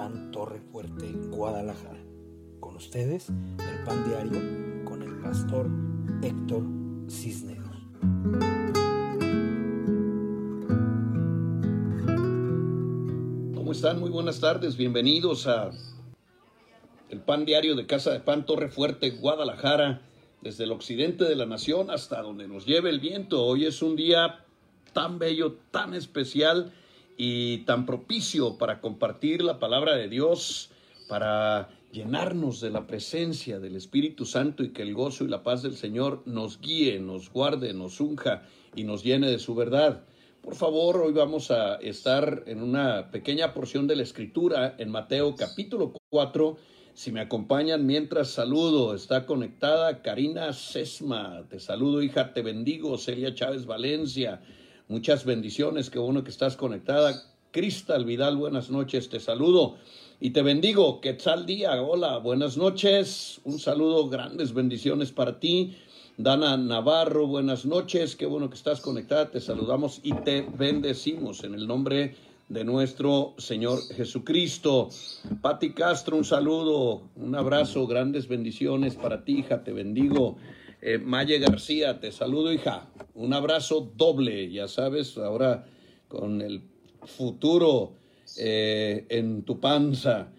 Pan Torre Fuerte, Guadalajara. Con ustedes, el Pan Diario con el pastor Héctor Cisneros. ¿Cómo están? Muy buenas tardes. Bienvenidos a el Pan Diario de Casa de Pan Torre Fuerte, Guadalajara, desde el occidente de la nación hasta donde nos lleve el viento. Hoy es un día tan bello, tan especial y tan propicio para compartir la palabra de Dios, para llenarnos de la presencia del Espíritu Santo y que el gozo y la paz del Señor nos guíe, nos guarde, nos unja y nos llene de su verdad. Por favor, hoy vamos a estar en una pequeña porción de la Escritura en Mateo capítulo 4. Si me acompañan mientras saludo, está conectada Karina Sesma. Te saludo, hija, te bendigo. Celia Chávez Valencia. Muchas bendiciones, qué bueno que estás conectada. Cristal Vidal, buenas noches, te saludo y te bendigo. Quetzal Día, hola, buenas noches. Un saludo, grandes bendiciones para ti. Dana Navarro, buenas noches, qué bueno que estás conectada. Te saludamos y te bendecimos en el nombre de nuestro Señor Jesucristo. Pati Castro, un saludo, un abrazo, grandes bendiciones para ti, hija, te bendigo. Eh, Maye García, te saludo, hija. Un abrazo doble, ya sabes, ahora con el futuro eh, en tu panza.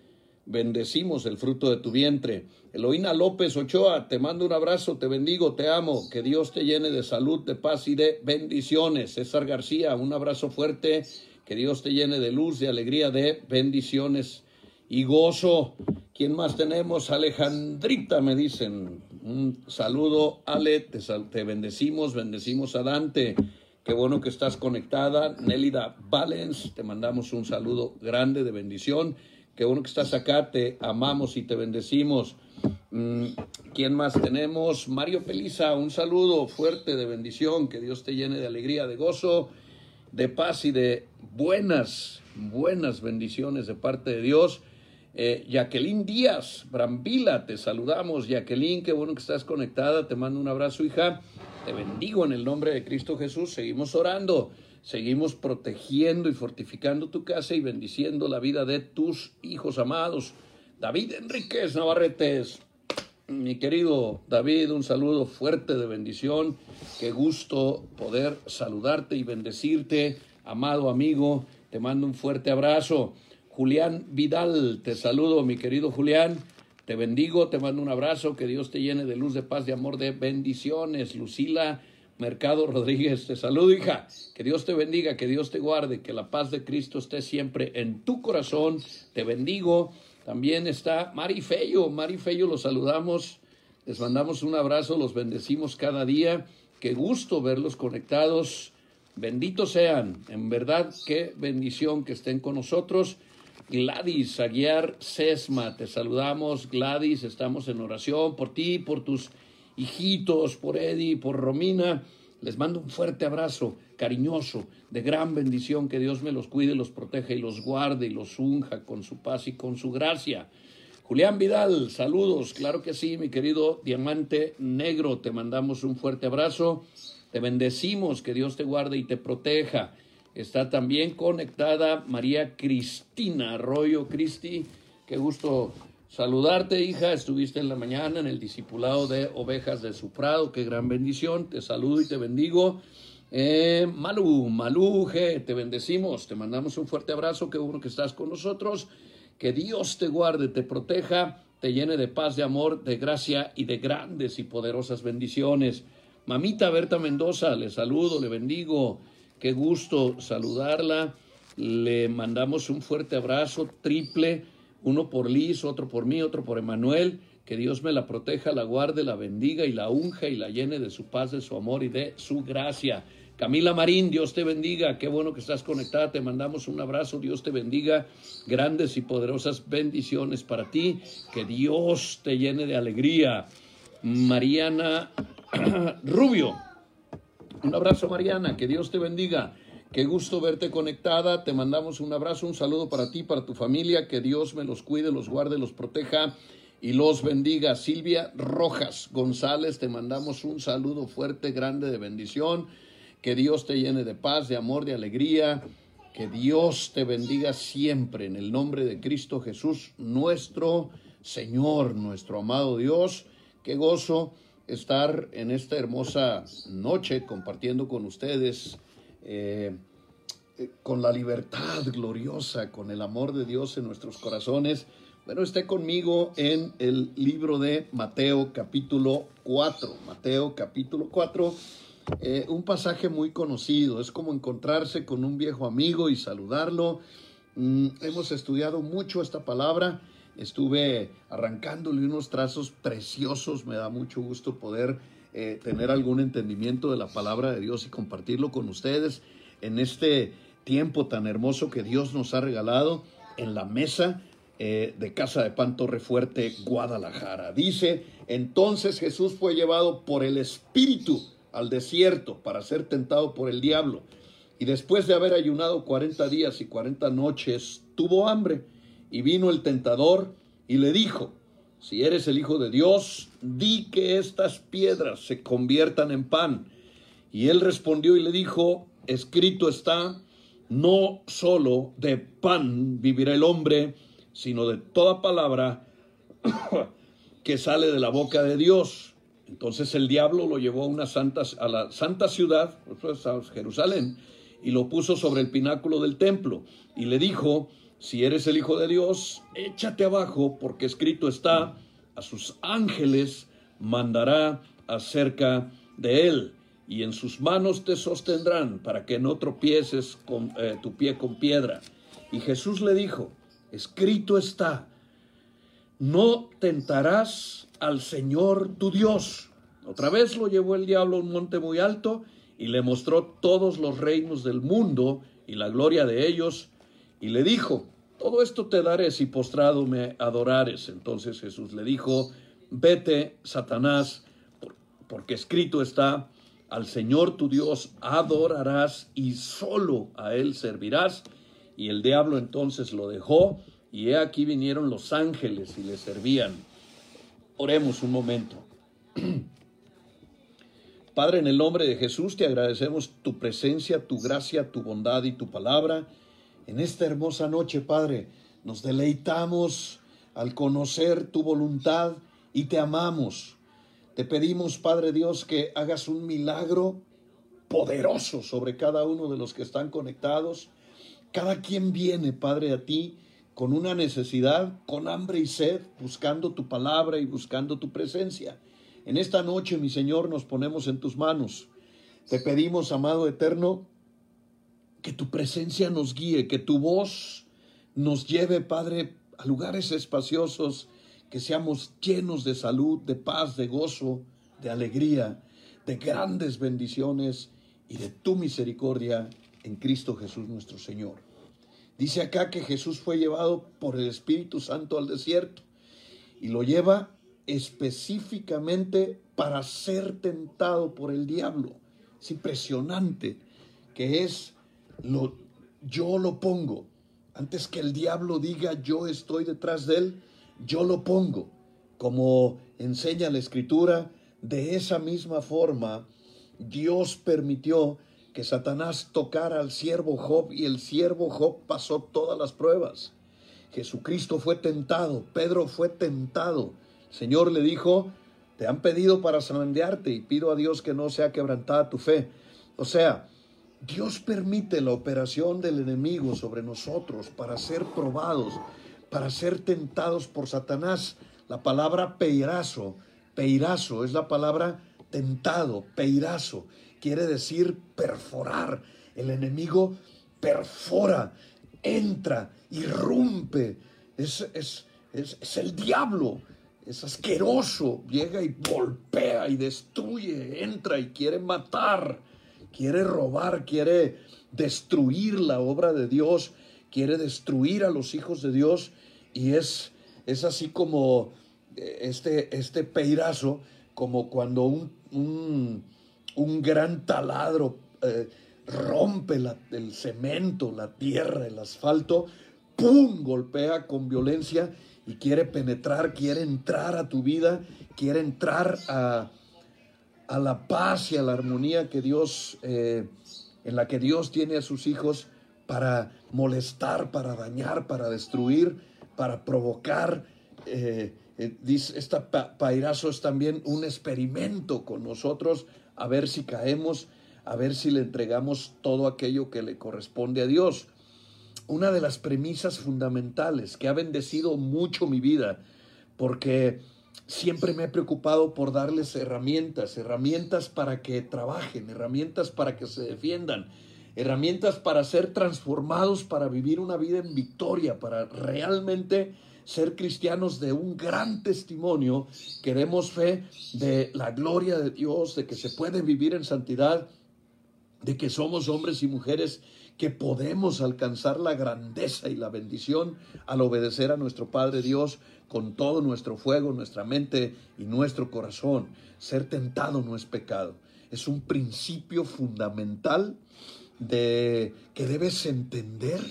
Bendecimos el fruto de tu vientre. Eloína López Ochoa, te mando un abrazo, te bendigo, te amo. Que Dios te llene de salud, de paz y de bendiciones. César García, un abrazo fuerte. Que Dios te llene de luz, de alegría, de bendiciones y gozo. ¿Quién más tenemos? Alejandrita, me dicen. Un saludo, Ale, te, bendecimos, bendecimos a Dante. Qué bueno que estás conectada. Nélida Valens, te mandamos un saludo grande de bendición. Qué bueno que estás acá, te amamos y te bendecimos. Mm, ¿Quién más tenemos? Mario Peliza, un saludo fuerte de bendición. Que Dios te llene de alegría, de gozo, de paz y de buenas, buenas bendiciones de parte de Dios. Eh, Jacqueline Díaz, Brambila, te saludamos. Jacqueline, qué bueno que estás conectada. Te mando un abrazo, hija. Te bendigo en el nombre de Cristo Jesús. Seguimos orando, seguimos protegiendo y fortificando tu casa y bendiciendo la vida de tus hijos amados. David Enríquez Navarretes, mi querido David, un saludo fuerte de bendición. Qué gusto poder saludarte y bendecirte, amado amigo. Te mando un fuerte abrazo. Julián Vidal, te saludo, mi querido Julián. Te bendigo, te mando un abrazo, que Dios te llene de luz, de paz, de amor, de bendiciones. Lucila Mercado Rodríguez, te saludo, hija. Que Dios te bendiga, que Dios te guarde, que la paz de Cristo esté siempre en tu corazón. Te bendigo. También está Mari Fello. Mari Fello, los saludamos. Les mandamos un abrazo, los bendecimos cada día. Qué gusto verlos conectados. Benditos sean. En verdad, qué bendición que estén con nosotros. Gladys Aguiar Sesma, te saludamos. Gladys, estamos en oración por ti, por tus hijitos, por Eddie, por Romina. Les mando un fuerte abrazo, cariñoso, de gran bendición. Que Dios me los cuide, los proteja y los guarde y los unja con su paz y con su gracia. Julián Vidal, saludos, claro que sí, mi querido Diamante Negro, te mandamos un fuerte abrazo. Te bendecimos, que Dios te guarde y te proteja. Está también conectada María Cristina Arroyo. Cristi, qué gusto saludarte, hija. Estuviste en la mañana en el discipulado de ovejas de su prado. Qué gran bendición. Te saludo y te bendigo. Eh, Malú, Malú, te bendecimos. Te mandamos un fuerte abrazo. Qué bueno que estás con nosotros. Que Dios te guarde, te proteja, te llene de paz, de amor, de gracia y de grandes y poderosas bendiciones. Mamita Berta Mendoza, le saludo, le bendigo. Qué gusto saludarla. Le mandamos un fuerte abrazo triple, uno por Liz, otro por mí, otro por Emanuel. Que Dios me la proteja, la guarde, la bendiga y la unja y la llene de su paz, de su amor y de su gracia. Camila Marín, Dios te bendiga. Qué bueno que estás conectada. Te mandamos un abrazo. Dios te bendiga. Grandes y poderosas bendiciones para ti. Que Dios te llene de alegría. Mariana Rubio. Un abrazo, Mariana, que Dios te bendiga. Qué gusto verte conectada. Te mandamos un abrazo, un saludo para ti, para tu familia. Que Dios me los cuide, los guarde, los proteja y los bendiga. Silvia Rojas González, te mandamos un saludo fuerte, grande de bendición. Que Dios te llene de paz, de amor, de alegría. Que Dios te bendiga siempre en el nombre de Cristo Jesús, nuestro Señor, nuestro amado Dios. Qué gozo estar en esta hermosa noche compartiendo con ustedes, eh, con la libertad gloriosa, con el amor de Dios en nuestros corazones. Bueno, esté conmigo en el libro de Mateo capítulo 4. Mateo capítulo 4 eh, un pasaje muy conocido, es como encontrarse con un viejo amigo y saludarlo. Mm, hemos estudiado mucho esta palabra, estuve arrancándole unos trazos preciosos, me da mucho gusto poder eh, tener algún entendimiento de la palabra de Dios y compartirlo con ustedes en este tiempo tan hermoso que Dios nos ha regalado en la mesa eh, de Casa de Pan Torre Fuerte, Guadalajara. Dice, entonces Jesús fue llevado por el Espíritu al desierto para ser tentado por el diablo. Y después de haber ayunado cuarenta días y cuarenta noches, tuvo hambre. Y vino el tentador y le dijo, si eres el Hijo de Dios, di que estas piedras se conviertan en pan. Y él respondió y le dijo, escrito está, no solo de pan vivirá el hombre, sino de toda palabra que sale de la boca de Dios. Entonces el diablo lo llevó a, una santa, a la santa ciudad, pues, a Jerusalén, y lo puso sobre el pináculo del templo y le dijo, si eres el Hijo de Dios, échate abajo, porque escrito está, a sus ángeles mandará acerca de él, y en sus manos te sostendrán para que no tropieces con, eh, tu pie con piedra. Y Jesús le dijo, escrito está, no tentarás al Señor tu Dios. Otra vez lo llevó el diablo a un monte muy alto y le mostró todos los reinos del mundo y la gloria de ellos, y le dijo, todo esto te daré si postrado me adorares. Entonces Jesús le dijo, vete, Satanás, porque escrito está, al Señor tu Dios adorarás y solo a Él servirás. Y el diablo entonces lo dejó, y he aquí vinieron los ángeles y le servían. Oremos un momento. Padre, en el nombre de Jesús te agradecemos tu presencia, tu gracia, tu bondad y tu palabra. En esta hermosa noche, Padre, nos deleitamos al conocer tu voluntad y te amamos. Te pedimos, Padre Dios, que hagas un milagro poderoso sobre cada uno de los que están conectados. Cada quien viene, Padre, a ti con una necesidad, con hambre y sed, buscando tu palabra y buscando tu presencia. En esta noche, mi Señor, nos ponemos en tus manos. Te pedimos, amado eterno, que tu presencia nos guíe, que tu voz nos lleve, Padre, a lugares espaciosos, que seamos llenos de salud, de paz, de gozo, de alegría, de grandes bendiciones y de tu misericordia en Cristo Jesús nuestro Señor. Dice acá que Jesús fue llevado por el Espíritu Santo al desierto y lo lleva específicamente para ser tentado por el diablo. Es impresionante que es lo yo lo pongo. Antes que el diablo diga yo estoy detrás de él, yo lo pongo. Como enseña la escritura, de esa misma forma Dios permitió que Satanás tocara al siervo Job y el siervo Job pasó todas las pruebas. Jesucristo fue tentado, Pedro fue tentado, Señor le dijo, te han pedido para zarandearte y pido a Dios que no sea quebrantada tu fe. O sea, Dios permite la operación del enemigo sobre nosotros para ser probados, para ser tentados por Satanás. La palabra peirazo, peirazo es la palabra tentado, peirazo, quiere decir perforar. El enemigo perfora, entra, irrumpe. Es, es, es, es el diablo es asqueroso, llega y golpea y destruye, entra y quiere matar, quiere robar, quiere destruir la obra de Dios, quiere destruir a los hijos de Dios y es, es así como eh, este, este peirazo, como cuando un, un, gran taladro eh, rompe el cemento, la tierra, el asfalto, ¡pum! golpea con violencia y quiere penetrar, quiere entrar a tu vida, quiere entrar a, a la paz y a la armonía que Dios, eh, en la que Dios tiene a sus hijos para molestar, para dañar, para destruir, para provocar. Eh, eh, esta pairazo es también un experimento con nosotros, a ver si caemos, a ver si le entregamos todo aquello que le corresponde a Dios. Una de las premisas fundamentales que ha bendecido mucho mi vida, porque siempre me he preocupado por darles herramientas, herramientas para que trabajen, herramientas para que se defiendan, herramientas para ser transformados, para vivir una vida en victoria, para realmente ser cristianos de un gran testimonio, que demos fe de la gloria de Dios, de que se puede vivir en santidad, de que somos hombres y mujeres que podemos alcanzar la grandeza y la bendición al obedecer a nuestro Padre Dios con todo nuestro fuego, nuestra mente y nuestro corazón. Ser tentado no es pecado. Es un principio fundamental de que debes entender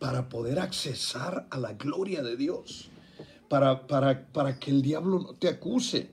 para poder accesar a la gloria de Dios, para, para, para que el diablo no te acuse,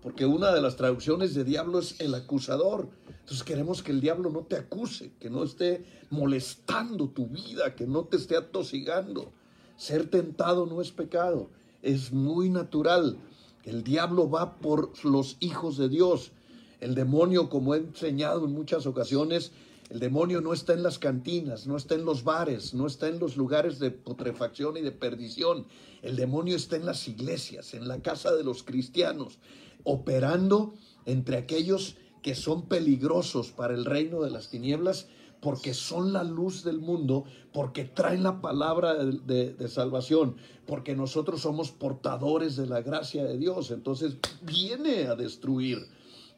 porque una de las traducciones de diablo es el acusador. Entonces queremos que el diablo no te acuse, que no esté molestando tu vida, que no te esté atosigando. Ser tentado no es pecado, es muy natural. El diablo va por los hijos de Dios. El demonio, como he enseñado en muchas ocasiones, el demonio no está en las cantinas, no está en los bares, no está en los lugares de putrefacción y de perdición. El demonio está en las iglesias, en la casa de los cristianos, operando entre aquellos que son peligrosos para el reino de las tinieblas porque son la luz del mundo, porque traen la palabra de, salvación, porque nosotros somos portadores de la gracia de Dios. Entonces viene a destruir,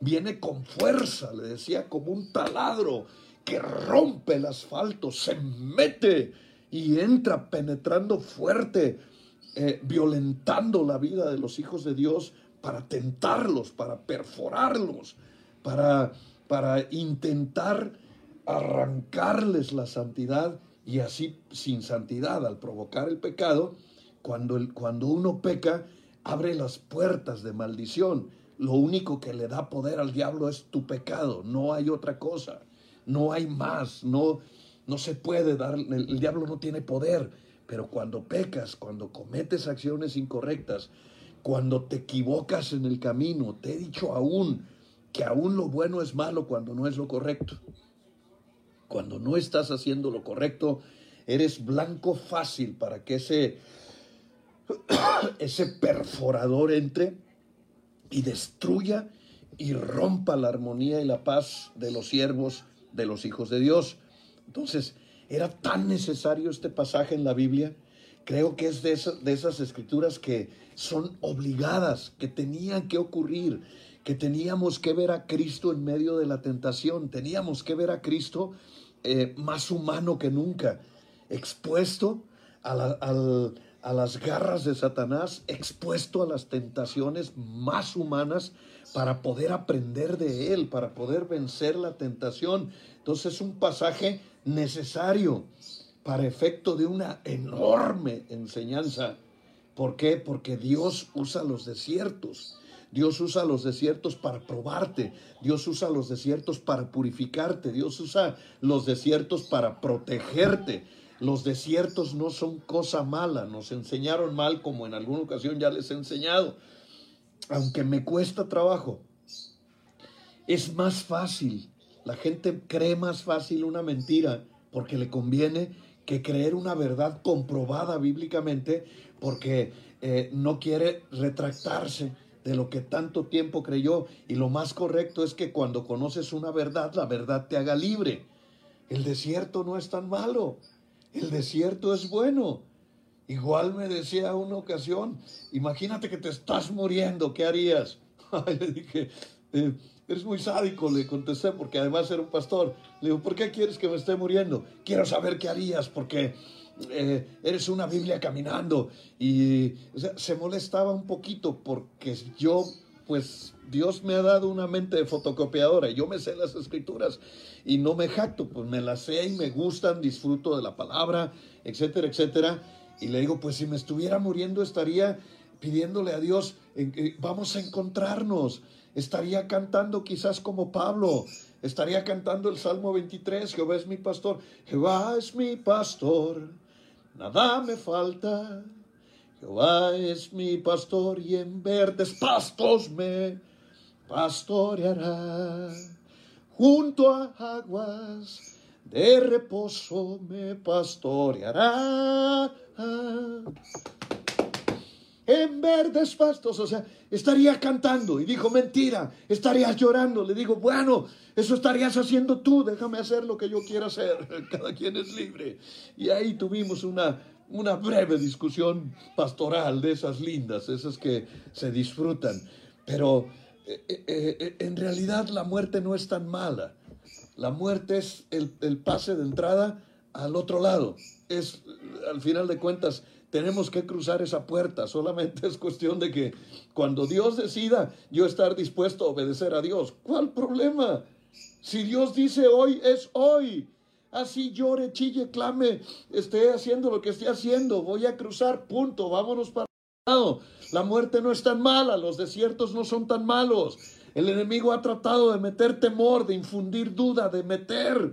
viene con fuerza, le decía, como un taladro que rompe el asfalto, se mete y entra penetrando fuerte, eh, violentando la vida de los hijos de Dios para tentarlos, para perforarlos, para, para intentar arrancarles la santidad y así sin santidad al provocar el pecado, cuando, el, cuando uno peca, abre las puertas de maldición. Lo único que le da poder al diablo es tu pecado, no hay otra cosa no hay más, no, no se puede dar, el, diablo no tiene poder, pero cuando pecas, cuando cometes acciones incorrectas, cuando te equivocas en el camino, te he dicho aún que aún lo bueno es malo cuando no es lo correcto. Cuando no estás haciendo lo correcto, eres blanco fácil para que ese, ese perforador entre y destruya y rompa la armonía y la paz de los siervos de los hijos de Dios. Entonces, era tan necesario este pasaje en la Biblia. Creo que es de, de esas escrituras que son obligadas, que tenían que ocurrir, que teníamos que ver a Cristo en medio de la tentación, teníamos que ver a Cristo eh, más humano que nunca, expuesto a, a las garras de Satanás, expuesto a las tentaciones más humanas para poder aprender de él, para poder vencer la tentación. Entonces es un pasaje necesario para efecto de una enorme enseñanza. ¿Por qué? Porque Dios usa los desiertos. Dios usa los desiertos para probarte. Dios usa los desiertos para purificarte. Dios usa los desiertos para protegerte. Los desiertos no son cosa mala. Nos enseñaron mal como en alguna ocasión ya les he enseñado aunque me cuesta trabajo, es más fácil. La gente cree más fácil una mentira porque le conviene que creer una verdad comprobada bíblicamente porque eh, no quiere retractarse de lo que tanto tiempo creyó. Y lo más correcto es que cuando conoces una verdad, la verdad te haga libre. El desierto no es tan malo. El desierto es bueno. Igual me decía una ocasión, imagínate que te estás muriendo, ¿qué harías? le dije, eh, eres muy sádico, le contesté, porque además era un pastor. Le digo, ¿por qué quieres que me esté muriendo? Quiero saber qué harías, porque eh, eres una Biblia caminando. Y se molestaba un poquito porque yo, pues Dios me ha dado una mente de fotocopiadora. Yo me sé las escrituras y no me jacto, pues me las sé y me gustan, disfruto de la palabra, etcétera, etcétera. Y le digo, pues si me estuviera muriendo estaría pidiéndole a Dios, vamos a encontrarnos. Estaría cantando quizás como Pablo, estaría cantando el Salmo 23, Jehová es mi pastor, Jehová es mi pastor, nada me falta. Jehová es mi pastor y en verdes pastos me pastoreará. Junto a aguas de reposo me pastoreará. En verdes pastos, o sea, estaría cantando y dijo, mentira, estarías llorando. Le digo, bueno, eso estarías haciendo tú, déjame hacer lo que yo quiera hacer, cada quien es libre. Y ahí tuvimos una, una breve discusión pastoral de esas lindas, esas que se disfrutan. Pero eh, eh, eh, en realidad la muerte no es tan mala. La muerte es el, el pase de entrada al otro lado. Es, al final de cuentas, tenemos que cruzar esa puerta. Solamente es cuestión de que cuando Dios decida yo estar dispuesto a obedecer a Dios, ¿cuál problema? Si Dios dice hoy, es hoy. Así llore, chille, clame, esté haciendo lo que esté haciendo. Voy a cruzar, punto. Vámonos para el lado. La muerte no es tan mala, los desiertos no son tan malos. El enemigo ha tratado de meter temor, de infundir duda, de meter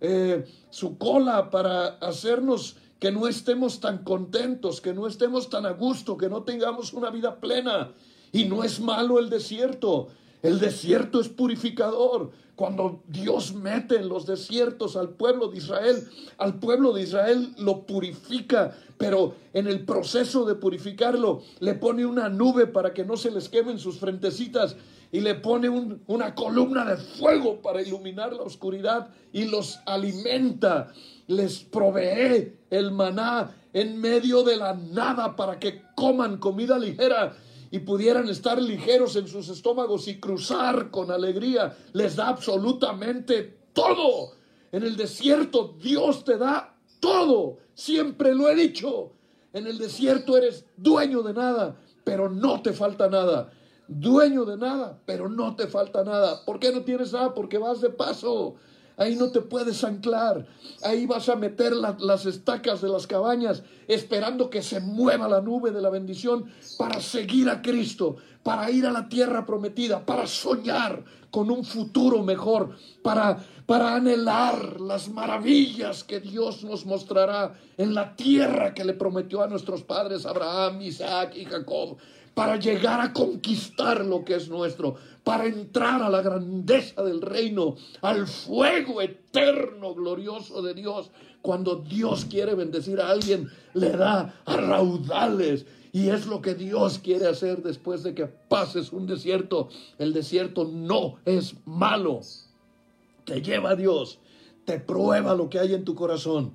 eh, su cola para hacernos que no estemos tan contentos, que no estemos tan a gusto, que no tengamos una vida plena. Y no es malo el desierto. El desierto es purificador. Cuando Dios mete en los desiertos al pueblo de Israel, al pueblo de Israel lo purifica, pero en el proceso de purificarlo le pone una nube para que no se les quemen sus frentecitas y le pone una columna de fuego para iluminar la oscuridad y los alimenta, les provee el maná en medio de la nada para que coman comida ligera y pudieran estar ligeros en sus estómagos y cruzar con alegría. Les da absolutamente todo. En el desierto Dios te da todo. Siempre lo he dicho. En el desierto eres dueño de nada, pero no te falta nada dueño de nada, pero no te falta nada. ¿Por qué no tienes nada? Porque vas de paso. Ahí no te puedes anclar. Ahí vas a meter las estacas de las cabañas esperando que se mueva la nube de la bendición para seguir a Cristo, para ir a la tierra prometida, para soñar con un futuro mejor, para, para anhelar las maravillas que Dios nos mostrará en la tierra que le prometió a nuestros padres Abraham, Isaac y Jacob para llegar a conquistar lo que es nuestro, para entrar a la grandeza del reino, al fuego eterno, glorioso de Dios. Cuando Dios quiere bendecir a alguien, le da a raudales. Y es lo que Dios quiere hacer después de que pases un desierto. El desierto no es malo. Te lleva a Dios, te prueba lo que hay en tu corazón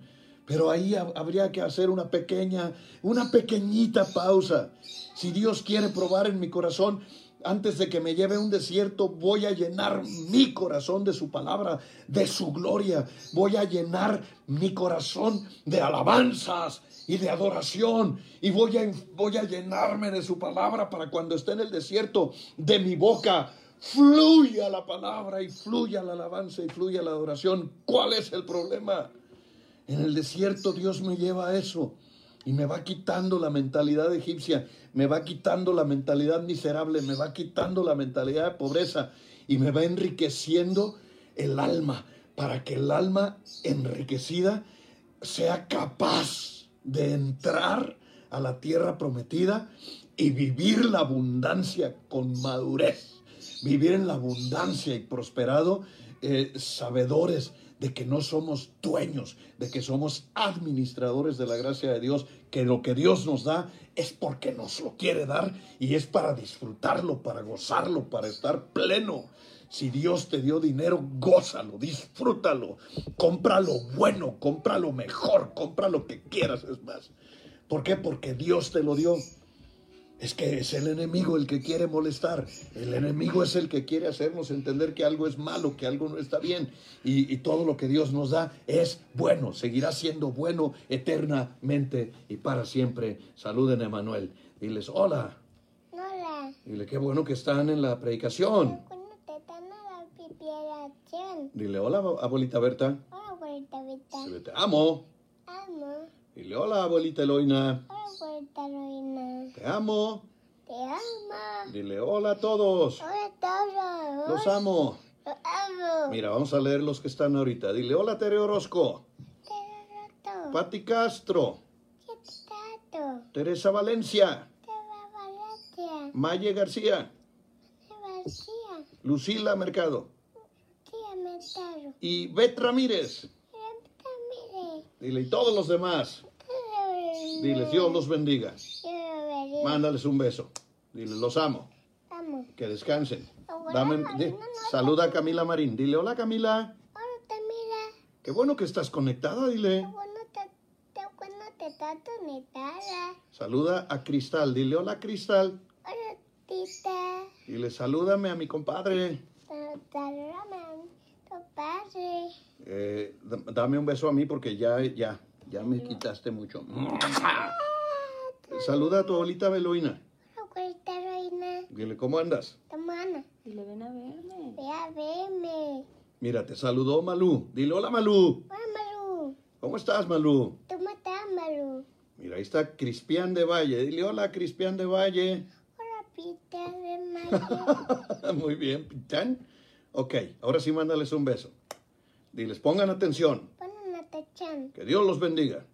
pero ahí habría que hacer una pequeña, una pequeñita pausa. Si Dios quiere probar en mi corazón, antes de que me lleve a un desierto, voy a llenar mi corazón de su palabra, de su gloria. Voy a llenar mi corazón de alabanzas y de adoración. Y voy a, voy a llenarme de su palabra para cuando esté en el desierto, de mi boca fluya la palabra y fluya la alabanza y fluya la adoración. ¿Cuál es el problema? En el desierto Dios me lleva a eso y me va quitando la mentalidad egipcia, me va quitando la mentalidad miserable, me va quitando la mentalidad de pobreza y me va enriqueciendo el alma para que el alma enriquecida sea capaz de entrar a la tierra prometida y vivir la abundancia con madurez, vivir en la abundancia y prosperado, eh, sabedores de que no somos dueños, de que somos administradores de la gracia de Dios, que lo que Dios nos da es porque nos lo quiere dar y es para disfrutarlo, para gozarlo, para estar pleno. Si Dios te dio dinero, gózalo, disfrútalo, compra lo bueno, compra lo mejor, compra lo que quieras, es más. ¿Por qué? Porque Dios te lo dio. Es que es el enemigo el que quiere molestar. El enemigo es el que quiere hacernos entender que algo es malo, que algo no está bien. Y, todo lo que Dios nos da es bueno. Seguirá siendo bueno eternamente y para siempre. Saluden a Emanuel. Diles, hola. Hola. Dile, qué bueno que están en la predicación. Dile, hola, abuelita Berta. Hola, abuelita Berta. te amo. Amo. Dile, hola, abuelita Eloina. Hola, Eloina. Te amo. Te amo. Dile, hola a todos. Hola a todos. Los amo. Los amo. Orozco. Mira, vamos a leer los que están ahorita. Dile, hola Tere Orozco, Terroto. Pati Castro, Tato. Teresa Valencia, Teba Valencia. Maye García, García. Lucila Mercado Tía Metaro. y Bet Ramírez. Mire. Dile, y todos los demás. Dile, Dios los bendiga. Mándales un beso. Dile, los amo. Que descansen. Dame, saluda a Camila Marín. Dile, hola Camila. Ahora te mira. Qué bueno que estás conectada, dile. Bueno, te, te, bueno, te trato netada. Saluda a Cristal. Dile, hola Cristal. Hola, tita. Dile, salúdame a mi compadre. Raman, tu padre. Eh, d- dame un beso a mí porque ya, ya, ya me quitaste mucho. Saluda a tu abuelita Beloina. Abuelita reina, Dile, ¿cómo andas? tomana, Dile, ven a verme. ve a verme. Mira, te saludó Malú. Dile, hola Malú. Hola, Maru. ¿Cómo estás, Malú? ¿Cómo estás, Maru? Mira, ahí está Crispián de Valle. Dile, hola Crispián de Valle. Hola, Pita de Mayo. Muy bien, Pitán. Ok, ahora sí mándales un beso. Diles, pongan atención. Que Dios los bendiga.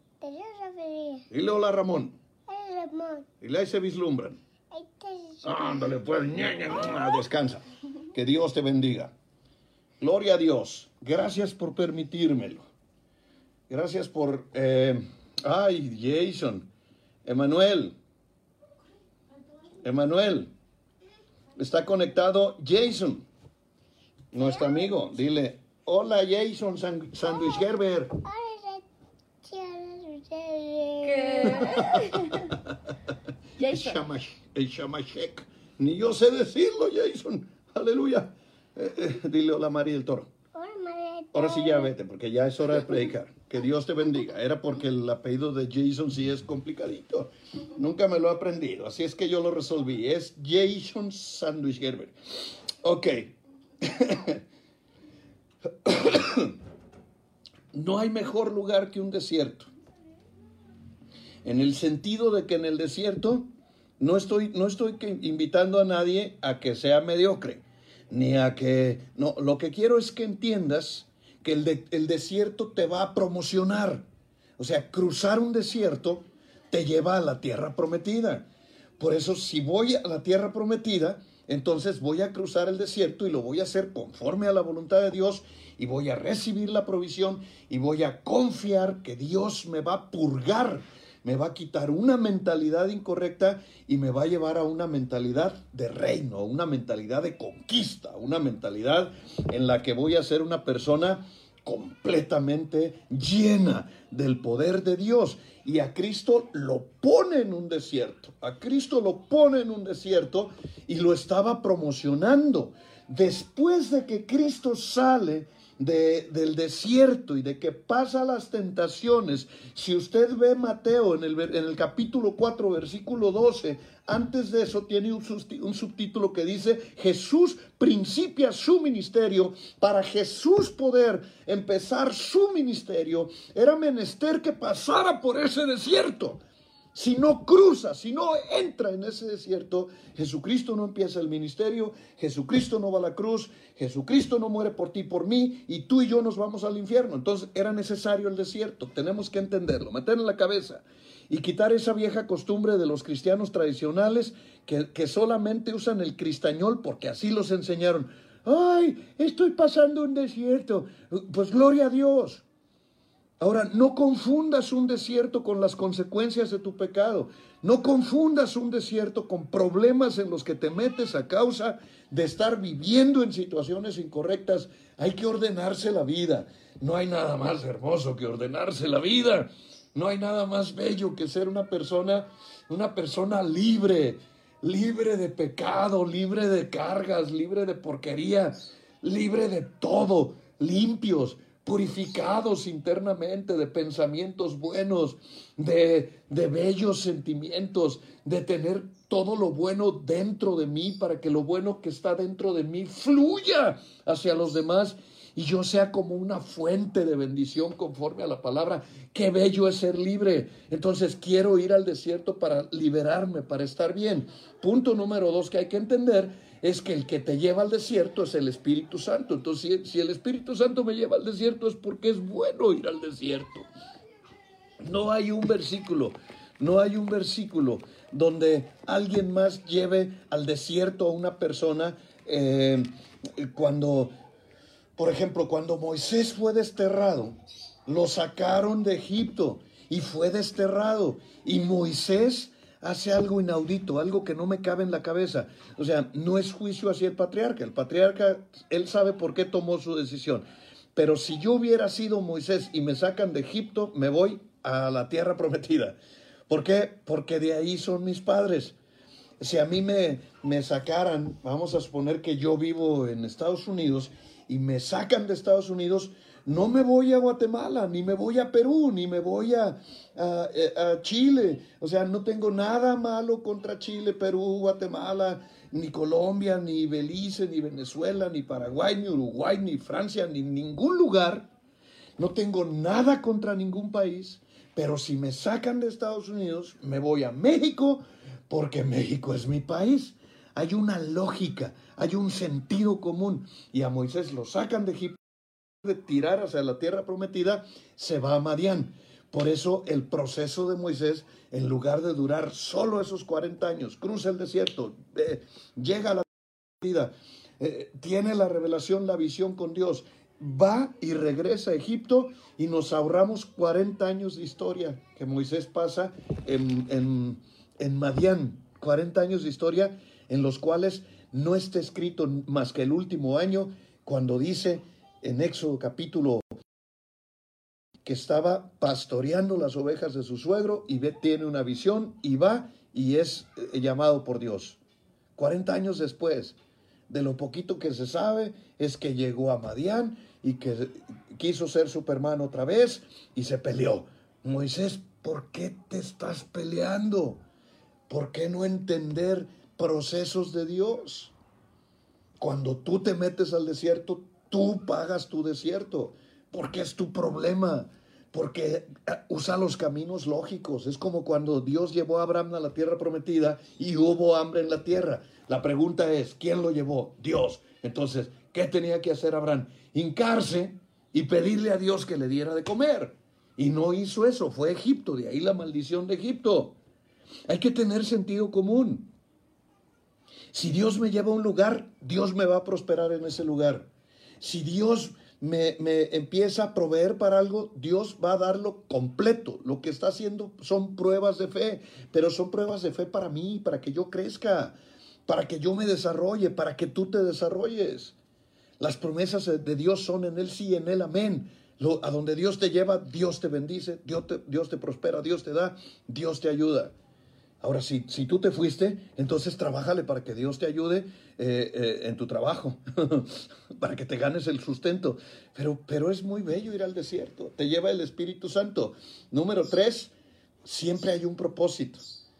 Dile hola Ramón. Hola, Ramón. Dile ahí se vislumbran. Ahí te Ándale, pues, ña, ña, ña, descansa. Que Dios te bendiga. Gloria a Dios. Gracias por permitírmelo. Gracias por... eh, ay, Jason. Emanuel. Emanuel. Está conectado Jason. Nuestro amigo. Dile, hola Jason San- Sandwich Gerber. Hola, Jason. Shamash- El Shamashek. Ni yo sé decirlo, Jason. Aleluya. Eh, eh, dile hola María del Toro. Hola, María. Ahora sí ya vete, porque ya es hora de predicar. Que Dios te bendiga. Era porque el apellido de Jason sí es complicadito. Nunca me lo he aprendido, así es que yo lo resolví. Es Jason Sandwich Gerber. Ok. No hay mejor lugar que un desierto. En el sentido de que en el desierto no estoy, no estoy invitando a nadie a que sea mediocre, ni a que... No, lo que quiero es que entiendas que el, de- el desierto te va a promocionar. O sea, cruzar un desierto te lleva a la tierra prometida. Por eso, si voy a la tierra prometida, entonces voy a cruzar el desierto y lo voy a hacer conforme a la voluntad de Dios y voy a recibir la provisión y voy a confiar que Dios me va a purgar, me va a quitar una mentalidad incorrecta y me va a llevar a una mentalidad de reino, una mentalidad de conquista, una mentalidad en la que voy a ser una persona completamente llena del poder de Dios. Y a Cristo lo pone en un desierto. A Cristo lo pone en un desierto y lo estaba promocionando. Después de que Cristo sale de- del desierto y de que pasa las tentaciones, si usted ve Mateo en el, en el capítulo 4, versículo 12, antes de eso tiene un, un subtítulo que dice, Jesús principia su ministerio. Para Jesús poder empezar su ministerio, era menester que pasara por ese desierto. Si no cruza, si no entra en ese desierto, Jesucristo no empieza el ministerio, Jesucristo no va a la cruz, Jesucristo no muere por ti, por mí, y tú y yo nos vamos al infierno. Entonces era necesario el desierto, tenemos que entenderlo, meter en la cabeza y quitar esa vieja costumbre de los cristianos tradicionales que, que solamente usan el cristañol porque así los enseñaron. Ay, estoy pasando un desierto. Pues gloria a Dios. Ahora, no confundas un desierto con las consecuencias de tu pecado. No confundas un desierto con problemas en los que te metes a causa de estar viviendo en situaciones incorrectas. Hay que ordenarse la vida. No hay nada más hermoso que ordenarse la vida. No hay nada más bello que ser una persona, una persona libre, libre de pecado, libre de cargas, libre de porquería, libre de todo, limpios, purificados internamente de pensamientos buenos, de, de bellos sentimientos, de tener todo lo bueno dentro de mí para que lo bueno que está dentro de mí fluya hacia los demás y yo sea como una fuente de bendición conforme a la palabra. Qué bello es ser libre. Entonces quiero ir al desierto para liberarme, para estar bien. Punto número dos que hay que entender es que el que te lleva al desierto es el Espíritu Santo. Entonces, si, el Espíritu Santo me lleva al desierto es porque es bueno ir al desierto. No hay un versículo, no hay un versículo donde alguien más lleve al desierto a una persona eh, cuando, por ejemplo, cuando Moisés fue desterrado, lo sacaron de Egipto y fue desterrado. Y Moisés hace algo inaudito, algo que no me cabe en la cabeza. O sea, no es juicio hacia el patriarca. El patriarca, él sabe por qué tomó su decisión. Pero si yo hubiera sido Moisés y me sacan de Egipto, me voy a la tierra prometida. ¿Por qué? Porque de ahí son mis padres. Si a mí me, me sacaran, vamos a suponer que yo vivo en Estados Unidos y me sacan de Estados Unidos, no me voy a Guatemala, ni me voy a Perú, ni me voy a, a, Chile. O sea, no tengo nada malo contra Chile, Perú, Guatemala, ni Colombia, ni Belice, ni Venezuela, ni Paraguay, ni Uruguay, ni Francia, ni ningún lugar. No tengo nada contra ningún país. Pero si me sacan de Estados Unidos, me voy a México, porque México es mi país. Hay una lógica, hay un sentido común. Y a Moisés lo sacan de Egipto, de tirar hacia la tierra prometida, se va a Madián. Por eso el proceso de Moisés, en lugar de durar solo esos 40 años, cruza el desierto, eh, llega a la prometida, eh, tiene la revelación, la visión con Dios, va y regresa a Egipto y nos ahorramos 40 años de historia que Moisés pasa en, en, en Madián, 40 años de historia en los cuales no está escrito más que el último año cuando dice en Éxodo capítulo que estaba pastoreando las ovejas de su suegro y ve, tiene una visión y va y es eh, llamado por Dios. 40 años después, de lo poquito que se sabe es que llegó a Madián y que quiso ser Superman otra vez y se peleó. Moisés, ¿por qué te estás peleando? ¿Por qué no entender procesos de Dios? Cuando tú te metes al desierto, tú pagas tu desierto, porque es tu problema, porque eh, usa los caminos lógicos. Es como cuando Dios llevó a Abraham a la tierra prometida y hubo hambre en la tierra. La pregunta es, ¿quién lo llevó? Dios. Entonces, ¿qué tenía que hacer Abraham? Hincarse y pedirle a Dios que le diera de comer. Y no hizo eso, fue Egipto, de ahí la maldición de Egipto. Hay que tener sentido común. Si Dios me lleva a un lugar, Dios me va a prosperar en ese lugar. Si Dios me, me, empieza a proveer para algo, Dios va a darlo completo. Lo que está haciendo son pruebas de fe, pero son pruebas de fe para mí, para que yo crezca, para que yo me desarrolle, para que tú te desarrolles. Las promesas de Dios son en Él sí, en Él amén. a donde Dios te lleva, Dios te bendice, Dios te, Dios te prospera, Dios te da, Dios te ayuda. Ahora, si, si tú te fuiste, entonces trabájale para que Dios te ayude eh, eh, en tu trabajo, para que te ganes el sustento. Pero, pero es muy bello ir al desierto, te lleva el Espíritu Santo. Número tres, siempre hay un propósito.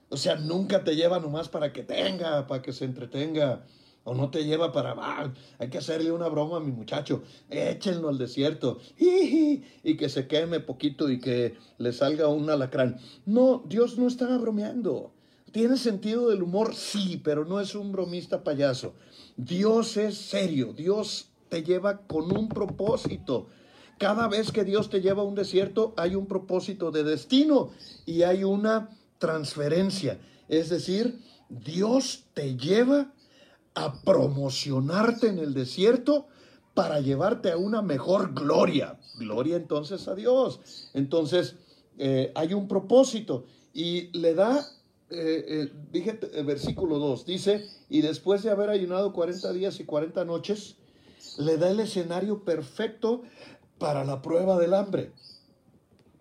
O sea, nunca te lleva nomás para que tenga, para que se entretenga. O no te lleva para, ah, hay que hacerle una broma a mi muchacho, échenlo al desierto, y que se queme poquito y que le salga un alacrán. No, Dios no está bromeando. ¿Tiene sentido del humor? Sí, pero no es un bromista payaso. Dios es serio, Dios te lleva con un propósito. Cada vez que Dios te lleva a un desierto hay un propósito de destino y hay una transferencia. Es decir, Dios te lleva a promocionarte en el desierto para llevarte a una mejor gloria. Gloria entonces a Dios. Entonces, eh, hay un propósito y le da, eh, dije, el versículo 2, dice, y después de haber ayunado 40 días y 40 noches, le da el escenario perfecto para la prueba del hambre.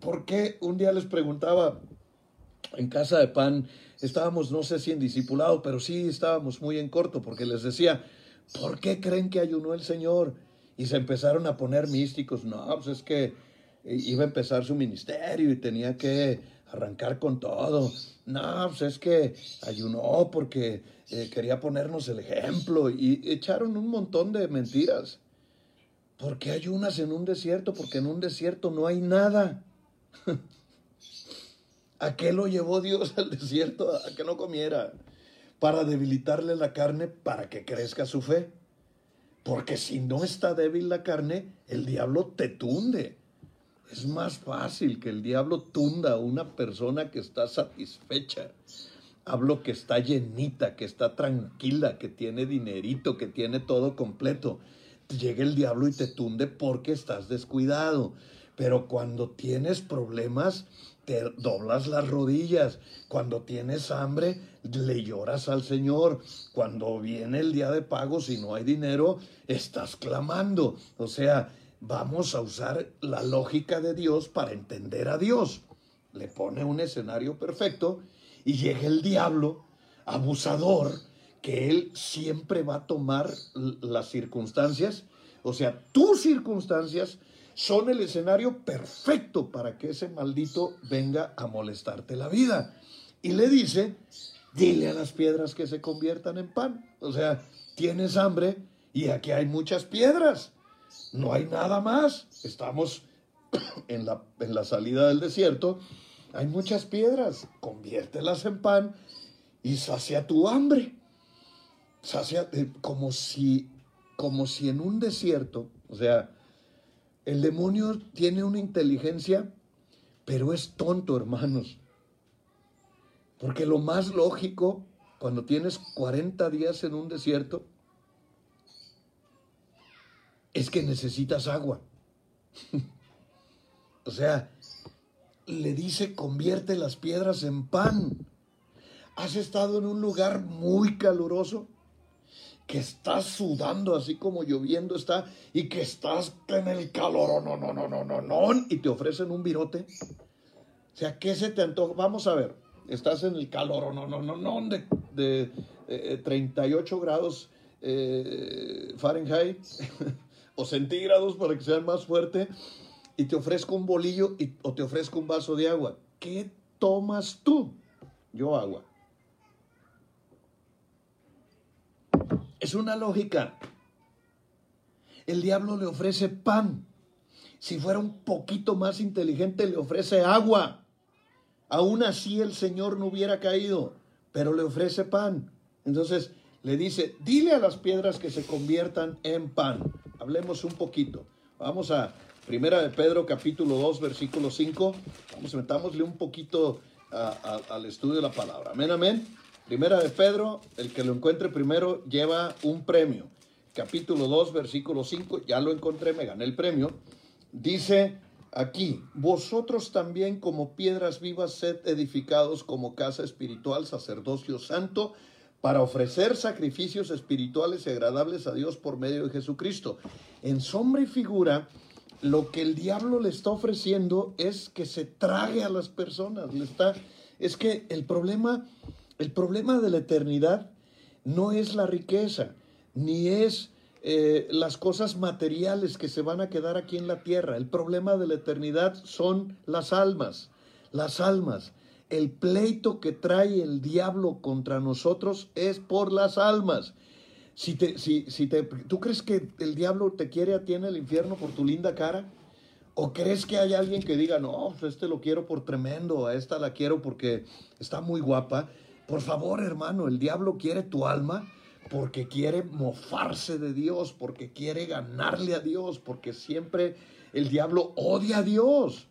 Porque un día les preguntaba en casa de pan, estábamos, no sé si en discipulado, pero sí estábamos muy en corto, porque les decía, ¿por qué creen que ayunó el Señor? Y se empezaron a poner místicos, no, pues es que iba a empezar su ministerio y tenía que arrancar con todo. No, pues es que ayunó porque eh, quería ponernos el ejemplo y echaron un montón de mentiras. ¿Por qué ayunas en un desierto? Porque en un desierto no hay nada. ¿A qué lo llevó Dios al desierto? A que no comiera. para debilitarle la carne para que crezca su fe. Porque si no está débil la carne, el diablo te tunde. Es más fácil que el diablo tunda a una persona que está satisfecha. Hablo que está llenita, que está tranquila, que tiene dinerito, que tiene todo completo. Llega el diablo y te tunde porque estás descuidado. Pero cuando tienes problemas, te doblas las rodillas. Cuando tienes hambre, le lloras al Señor. Cuando viene el día de pago, si no hay dinero, estás clamando. O sea, vamos a usar la lógica de Dios para entender a Dios. Le pone un escenario perfecto y llega el diablo, abusador, que él siempre va a tomar las circunstancias, o sea, tus circunstancias son el escenario perfecto para que ese maldito venga a molestarte la vida. Y le dice, dile a las piedras que se conviertan en pan. O sea, tienes hambre y aquí hay muchas piedras. No hay nada más. Estamos en la, en la salida del desierto. Hay muchas piedras. Conviértelas en pan y sacia tu hambre. Sacia, eh, como si, como si en un desierto, o sea, el demonio tiene una inteligencia, pero es tonto, hermanos. Porque lo más lógico, cuando tienes 40 días en un desierto, es que necesitas agua. o sea, le dice, convierte las piedras en pan. Has estado en un lugar muy caluroso, que estás sudando así como lloviendo está, y que estás en el calor, no, no, no, no, no, no, y te ofrecen un virote. O sea, ¿qué se te antoja? Vamos a ver, estás en el calor, no, no, no, no, de, de 38 grados eh, Fahrenheit o centígrados para que sean más fuerte y te ofrezco un bolillo y, o te ofrezco un vaso de agua. ¿Qué tomas tú? Yo agua. Es una lógica. El diablo le ofrece pan. Si fuera un poquito más inteligente, le ofrece agua. Aún así el Señor no hubiera caído, pero le ofrece pan. Entonces le dice, dile a las piedras que se conviertan en pan. Hablemos un poquito. Vamos a Primera de Pedro capítulo 2 versículo 5. Vamos, metámosle un poquito al estudio de la palabra. Amén, amén. Primera de Pedro, el que lo encuentre primero lleva un premio. Capítulo 2 versículo 5, ya lo encontré, me gané el premio. Dice aquí, vosotros también como piedras vivas sed edificados como casa espiritual, sacerdocio santo, para ofrecer sacrificios espirituales y agradables a Dios por medio de Jesucristo. En sombra y figura, lo que el diablo le está ofreciendo es que se trague a las personas. Está, es que el problema, el problema de la eternidad no es la riqueza, ni es eh, las cosas materiales que se van a quedar aquí en la tierra. El problema de la eternidad son las almas, las almas. El pleito que trae el diablo contra nosotros es por las almas. Si te, si, si te, ¿Tú crees que el diablo te quiere a ti en el infierno por tu linda cara? ¿O crees que hay alguien que diga, no, pues este lo quiero por tremendo, a esta la quiero porque está muy guapa? Por favor, hermano, el diablo quiere tu alma porque quiere mofarse de Dios, porque quiere ganarle a Dios, porque siempre el diablo odia a Dios.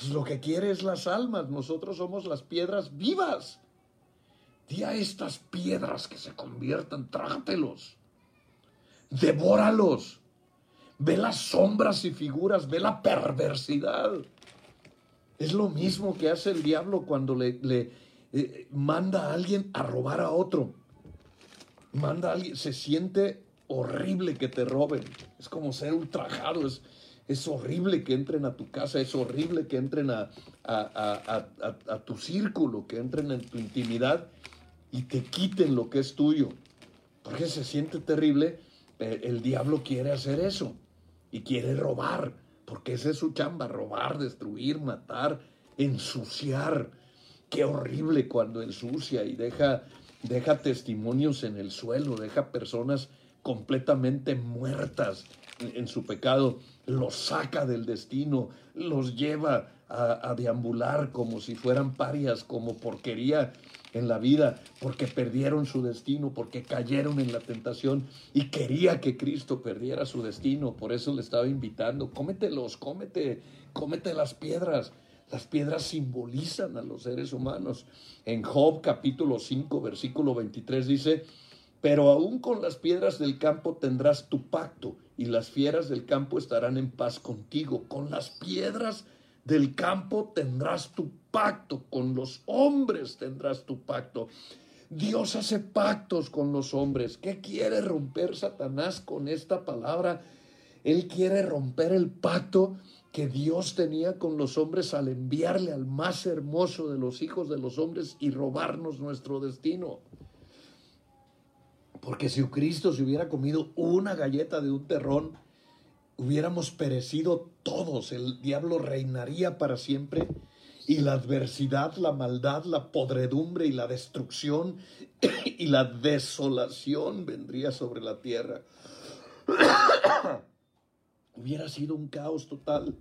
Entonces lo que quiere es las almas, nosotros somos las piedras vivas. Di a estas piedras que se conviertan, trágatelos, devóralos. Ve las sombras y figuras, ve la perversidad. Es lo mismo que hace el diablo cuando le, eh, manda a alguien a robar a otro. Manda a alguien, se siente horrible que te roben. Es como ser ultrajado, es horrible que entren a tu casa, es horrible que entren a, a, tu círculo, que entren en tu intimidad y te quiten lo que es tuyo. Porque se siente terrible. El diablo quiere hacer eso y quiere robar, porque esa es su chamba, robar, destruir, matar, ensuciar. Qué horrible cuando ensucia y deja, deja testimonios en el suelo, deja personas completamente muertas en su pecado, los saca del destino, los lleva a, deambular como si fueran parias, como porquería, en la vida porque perdieron su destino, porque cayeron en la tentación y quería que Cristo perdiera su destino. Por eso le estaba invitando, cómetelos, cómete, cómete las piedras. Las piedras simbolizan a los seres humanos. En Job capítulo 5, versículo 23 dice, pero aún con las piedras del campo tendrás tu pacto y las fieras del campo estarán en paz contigo. Con las piedras del campo tendrás tu pacto, con los hombres tendrás tu pacto. Dios hace pactos con los hombres. ¿Qué quiere romper Satanás con esta palabra? Él quiere romper el pacto que Dios tenía con los hombres al enviarle al más hermoso de los hijos de los hombres y robarnos nuestro destino. Porque si Cristo se hubiera comido una galleta de un terrón, hubiéramos perecido todos. El diablo reinaría para siempre y la adversidad, la maldad, la podredumbre y la destrucción y la desolación vendría sobre la tierra. Hubiera sido un caos total.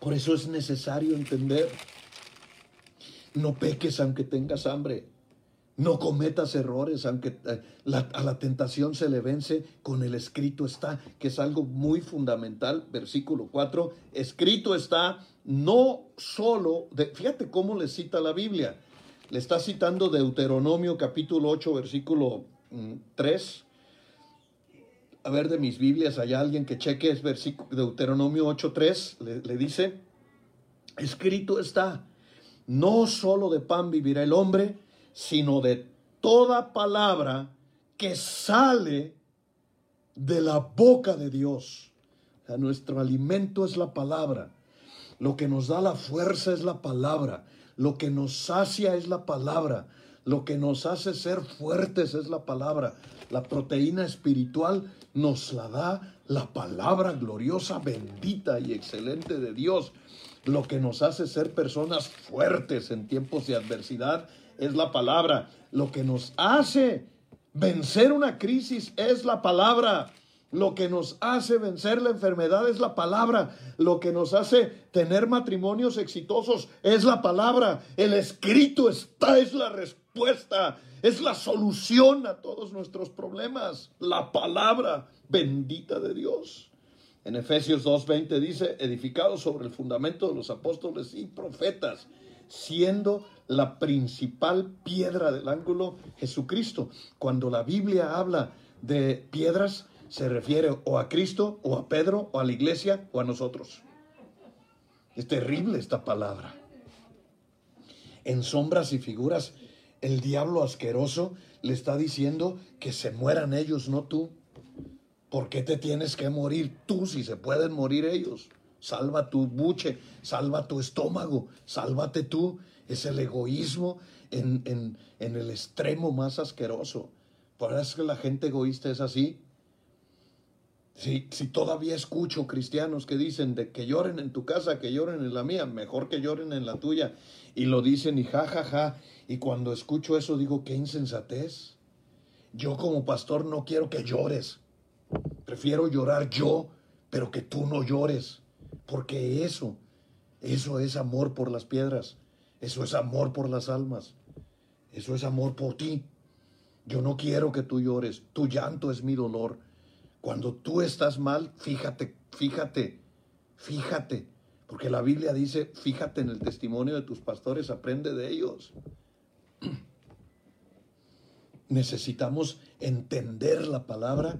Por eso es necesario entender, no peques aunque tengas hambre. No cometas errores, aunque eh, a la tentación se le vence, con el escrito está, que es algo muy fundamental, versículo 4, escrito está no solo, de, fíjate cómo le cita la Biblia, le está citando Deuteronomio capítulo 8, versículo 3. Mm, a ver de mis Biblias, hay alguien que cheque, es versículo, Deuteronomio 8, 3, le, le dice, escrito está, no solo de pan vivirá el hombre, sino de toda palabra que sale de la boca de Dios. nuestro alimento es la palabra. Lo que nos da la fuerza es la palabra. Lo que nos sacia es la palabra. Lo que nos hace ser fuertes es la palabra. La proteína espiritual nos la da la palabra gloriosa, bendita y excelente de Dios. Lo que nos hace ser personas fuertes en tiempos de adversidad es la palabra. Lo que nos hace vencer una crisis es la palabra. Lo que nos hace vencer la enfermedad es la palabra. Lo que nos hace tener matrimonios exitosos es la palabra. El escrito está, es la respuesta, es la solución a todos nuestros problemas. La palabra bendita de Dios. En Efesios 2.20 dice, edificado sobre el fundamento de los apóstoles y profetas siendo la principal piedra del ángulo Jesucristo. Cuando la Biblia habla de piedras, se refiere o a Cristo, o a Pedro, o a la iglesia, o a nosotros. Es terrible esta palabra. En sombras y figuras, el diablo asqueroso le está diciendo que se mueran ellos, no tú. ¿Por qué te tienes que morir tú si se pueden morir ellos? Salva tu buche, salva tu estómago, sálvate tú. Es el egoísmo en, el extremo más asqueroso. Por eso que la gente egoísta es así. Si, si, todavía escucho cristianos que dicen de que lloren en tu casa, que lloren en la mía, mejor que lloren en la tuya, y lo dicen y ja, ja, ja, y cuando escucho eso digo, qué insensatez. Yo como pastor no quiero que llores, prefiero llorar yo, pero que tú no llores. Porque eso, eso es amor por las piedras, eso es amor por las almas, eso es amor por ti. Yo no quiero que tú llores, tu llanto es mi dolor. Cuando tú estás mal, fíjate, fíjate, fíjate, porque la Biblia dice, fíjate en el testimonio de tus pastores, aprende de ellos. Necesitamos entender la palabra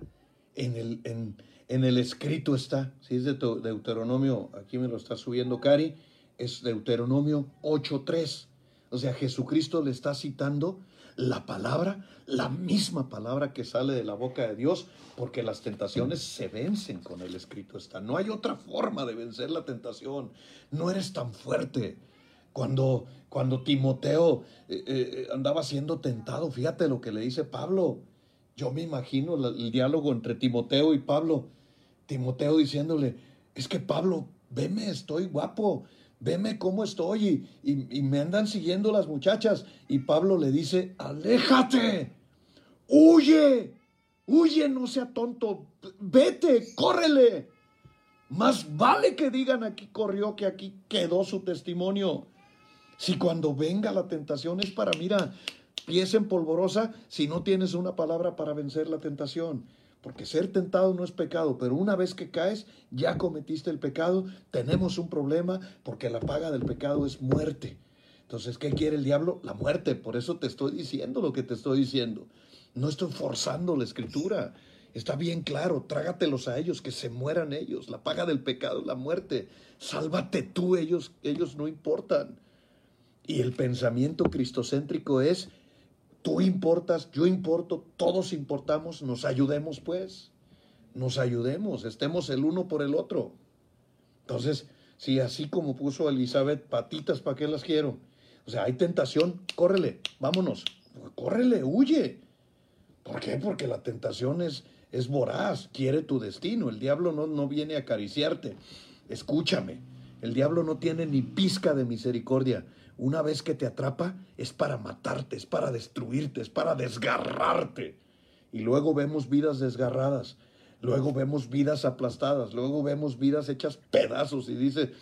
en el, en, en el escrito está, si es de Deuteronomio, aquí me lo está subiendo Cari, es Deuteronomio 8.3. O sea, Jesucristo le está citando la palabra, la misma palabra que sale de la boca de Dios, porque las tentaciones se vencen con el escrito está. No hay otra forma de vencer la tentación. No eres tan fuerte. Cuando, cuando Timoteo eh, eh, andaba siendo tentado, fíjate lo que le dice Pablo. Yo me imagino el diálogo entre Timoteo y Pablo. Timoteo diciéndole, es que Pablo, veme, estoy guapo, veme cómo estoy y, me andan siguiendo las muchachas. Y Pablo le dice, aléjate, huye, huye, no sea tonto, vete, córrele. Más vale que digan aquí corrió que aquí quedó su testimonio. Si cuando venga la tentación es para, mira, pies en polvorosa si no tienes una palabra para vencer la tentación. Porque ser tentado no es pecado, pero una vez que caes, ya cometiste el pecado, tenemos un problema porque la paga del pecado es muerte. Entonces, ¿qué quiere el diablo? La muerte. Por eso te estoy diciendo lo que te estoy diciendo. No estoy forzando la escritura. Está bien claro, trágatelos a ellos, que se mueran ellos. La paga del pecado es la muerte. Sálvate tú, ellos, ellos no importan. Y el pensamiento cristocéntrico es, tú importas, yo importo, todos importamos, nos ayudemos pues. Nos ayudemos, estemos el uno por el otro. Entonces, si así como puso Elizabeth, patitas, ¿para qué las quiero? O sea, hay tentación, córrele, vámonos, córrele, huye. ¿Por qué? Porque la tentación es, es voraz, quiere tu destino. El diablo no, no viene a acariciarte. Escúchame, el diablo no tiene ni pizca de misericordia. Una vez que te atrapa, es para matarte, es para destruirte, es para desgarrarte. Y luego vemos vidas desgarradas, luego vemos vidas aplastadas, luego vemos vidas hechas pedazos y dice, eh,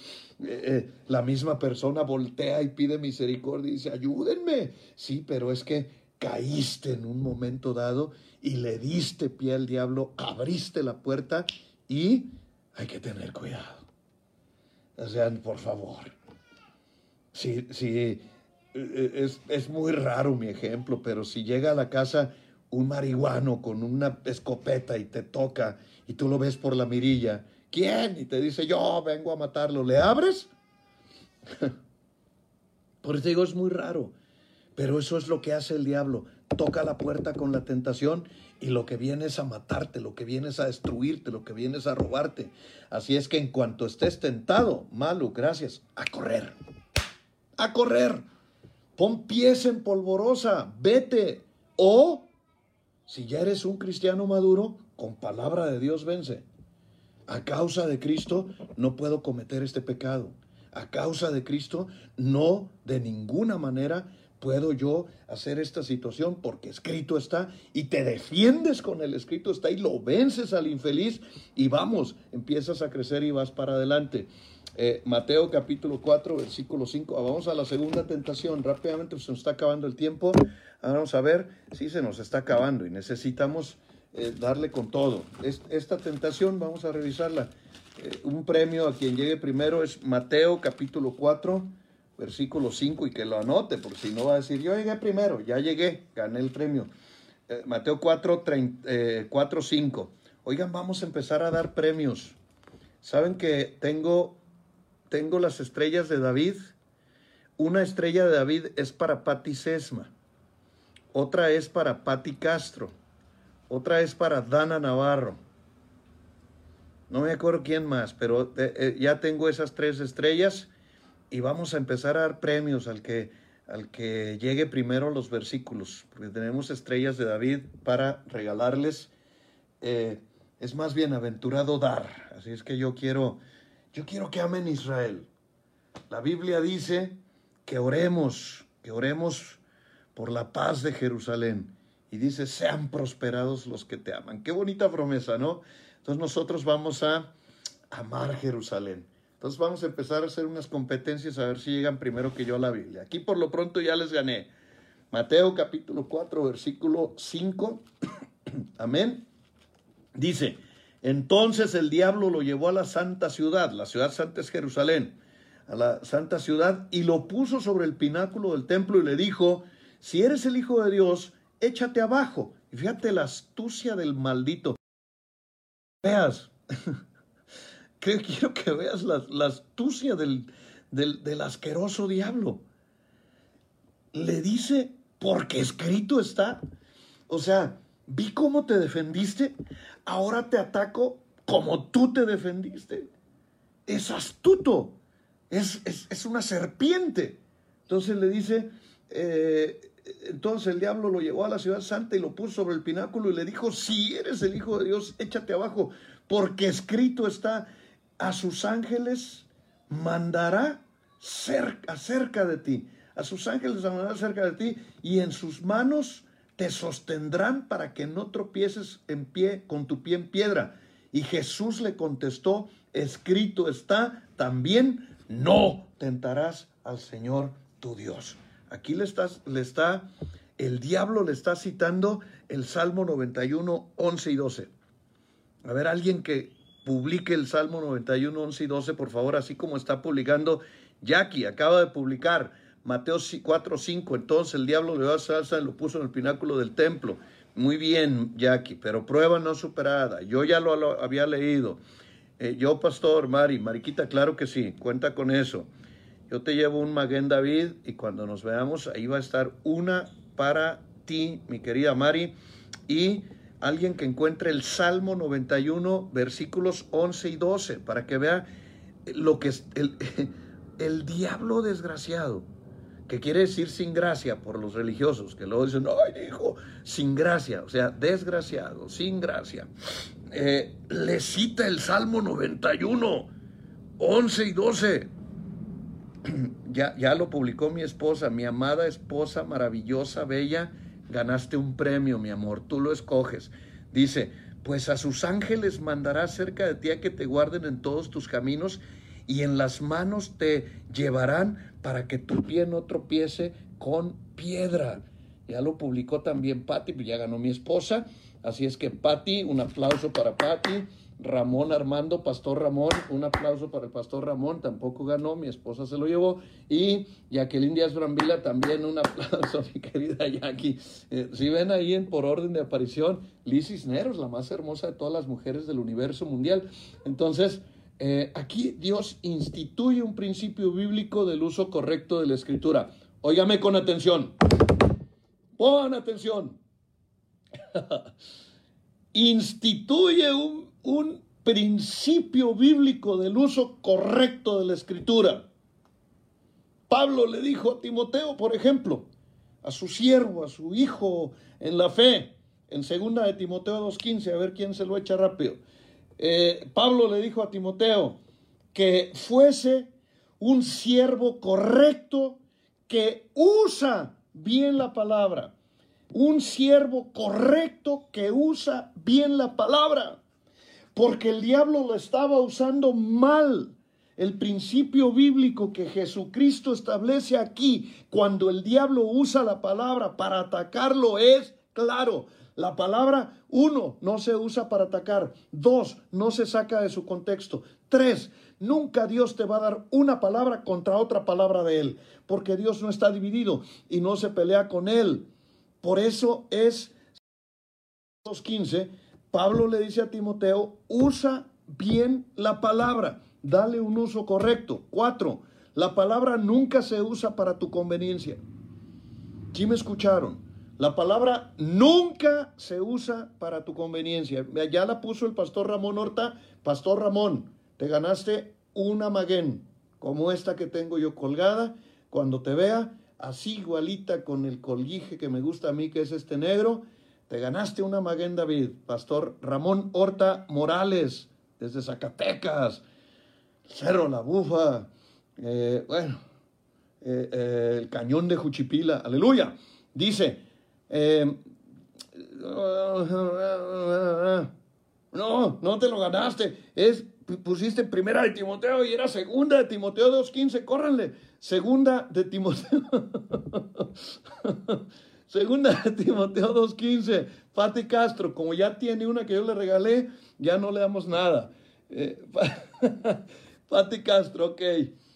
eh, la misma persona voltea y pide misericordia y dice, ayúdenme. Sí, pero es que caíste en un momento dado y le diste pie al diablo, abriste la puerta y hay que tener cuidado. O sea, por favor. Sí, sí, eh, es, es muy raro mi ejemplo, pero si llega a la casa un marihuano con una escopeta y te toca y tú lo ves por la mirilla, ¿quién? Y te dice, yo vengo a matarlo, ¿le abres? Por eso digo, es muy raro, pero eso es lo que hace el diablo. Toca la puerta con la tentación y lo que viene es a matarte, lo que viene es a destruirte, lo que viene es a robarte. Así es que en cuanto estés tentado, malo, gracias, a correr, a correr. Pon pies en polvorosa, vete. O, si ya eres un cristiano maduro, con palabra de Dios vence. A causa de Cristo no puedo cometer este pecado. A causa de Cristo no de ninguna manera puedo yo hacer esta situación porque escrito está y te defiendes con el escrito está y lo vences al infeliz y vamos, empiezas a crecer y vas para adelante. Eh, Mateo capítulo 4, versículo 5. Vamos a la segunda tentación. Rápidamente se nos está acabando el tiempo. Vamos a ver si se nos está acabando y necesitamos eh, darle con todo. esta tentación, vamos a revisarla. Eh, un premio a quien llegue primero es Mateo capítulo 4, versículo 5 y que lo anote, porque si no va a decir, yo llegué primero, ya llegué, gané el premio. Mateo 4, 4, 5. Oigan, vamos a empezar a dar premios. Saben que tengo, tengo las estrellas de David. Una estrella de David es para Patti Sesma. Otra es para Patti Castro otra es para Dana Navarro. No me acuerdo quién más, pero eh, eh, ya tengo esas tres estrellas y vamos a empezar a dar premios al que, al que llegue primero los versículos, porque tenemos estrellas de David para regalarles. Eh, es más bienaventurado dar, así es que yo quiero, yo quiero que amen Israel. La Biblia dice que oremos, que oremos por la paz de Jerusalén y dice, sean prosperados los que te aman. Qué bonita promesa, ¿no? Entonces nosotros vamos a amar Jerusalén. Entonces vamos a empezar a hacer unas competencias a ver si llegan primero que yo a la Biblia. Aquí por lo pronto ya les gané. Mateo capítulo 4, versículo 5. Amén. Dice, entonces el diablo lo llevó a la santa ciudad, la ciudad santa es Jerusalén, a la santa ciudad, y lo puso sobre el pináculo del templo y le dijo, si eres el Hijo de Dios, échate abajo. Y fíjate la astucia del maldito. Veas, quiero que veas la, astucia del, del, asqueroso diablo. Le dice, porque escrito está. O sea, vi cómo te defendiste, ahora te ataco como tú te defendiste. Es astuto, es, es, una serpiente. Entonces le dice, eh, entonces el diablo lo llevó a la ciudad santa y lo puso sobre el pináculo y le dijo, si eres el Hijo de Dios, échate abajo, porque escrito está, a sus ángeles mandará cerca, cerca de ti, a sus ángeles mandará cerca de ti y en sus manos te sostendrán para que no tropieces en pie con tu pie en piedra. Y Jesús le contestó, escrito está, también no tentarás al Señor tu Dios. Aquí le, estás, le está, el diablo le está citando el Salmo 91, 11 y 12. A ver, alguien que publique el Salmo 91, 11 y 12, por favor, así como está publicando Jackie, acaba de publicar Mateo 4, 5. Entonces el diablo le dio salsa y lo puso en el pináculo del templo. Muy bien, Jackie, pero prueba no superada. Yo ya lo, lo había leído. Eh, yo, pastor, Mari, Mariquita, claro que sí, cuenta con eso. Yo te llevo un Maguen David y cuando nos veamos ahí va a estar una para ti, mi querida Mari, y alguien que encuentre el Salmo 91, versículos 11 y 12, para que vea lo que es el, el diablo desgraciado, que quiere decir sin gracia por los religiosos, que luego dicen, ay, hijo, sin gracia, o sea, desgraciado, sin gracia. Eh, le cita el Salmo 91, 11 y 12. Ya, ya lo publicó mi esposa, mi amada esposa, maravillosa, bella, ganaste un premio, mi amor, tú lo escoges. Dice, pues a sus ángeles mandará cerca de ti a que te guarden en todos tus caminos y en las manos te llevarán para que tu pie no tropiece con piedra. Ya lo publicó también Patti, pues ya ganó mi esposa. Así es que Patti, un aplauso para Patti. Ramón Armando, Pastor Ramón, un aplauso para el Pastor Ramón, tampoco ganó, mi esposa se lo llevó. Y Jacqueline Díaz Brambila, también un aplauso, mi querida Jackie. Eh, si ven ahí en por orden de aparición, Liz Cisneros, la más hermosa de todas las mujeres del universo mundial. Entonces, eh, aquí Dios instituye un principio bíblico del uso correcto de la escritura. Óigame con atención. Pon atención. instituye un, un principio bíblico del uso correcto de la escritura. Pablo le dijo a Timoteo, por ejemplo, a su siervo, a su hijo en la fe, en segunda de Timoteo 2.15, a ver quién se lo echa rápido. Eh, Pablo le dijo a Timoteo que fuese un siervo correcto que usa bien la palabra. Un siervo correcto que usa bien la palabra. Porque el diablo lo estaba usando mal. El principio bíblico que Jesucristo establece aquí, cuando el diablo usa la palabra para atacarlo, es claro. La palabra uno no se usa para atacar. Dos, no se saca de su contexto. Tres, nunca Dios te va a dar una palabra contra otra palabra de Él, porque Dios no está dividido y no se pelea con Él. Por eso es 2.15, Pablo le dice a Timoteo, usa bien la palabra, dale un uso correcto. Cuatro, la palabra nunca se usa para tu conveniencia. ¿Sí me escucharon? La palabra nunca se usa para tu conveniencia. Ya la puso el pastor Ramón Horta. Pastor Ramón, te ganaste una maguen como esta que tengo yo colgada. Cuando te vea, así igualita con el colguije que me gusta a mí, que es este negro, te ganaste una maguen David. Pastor Ramón Horta Morales, desde Zacatecas, Cerro La Bufa, eh, bueno, eh, eh, el cañón de Juchipila, aleluya. Dice, eh, no, no te lo ganaste. Es, pusiste primera de Timoteo y era segunda de Timoteo 2.15. Córranle. Segunda de Timoteo. segunda de Timoteo 2.15. Pati Castro, como ya tiene una que yo le regalé, ya no le damos nada. Eh, Pati Castro, ok.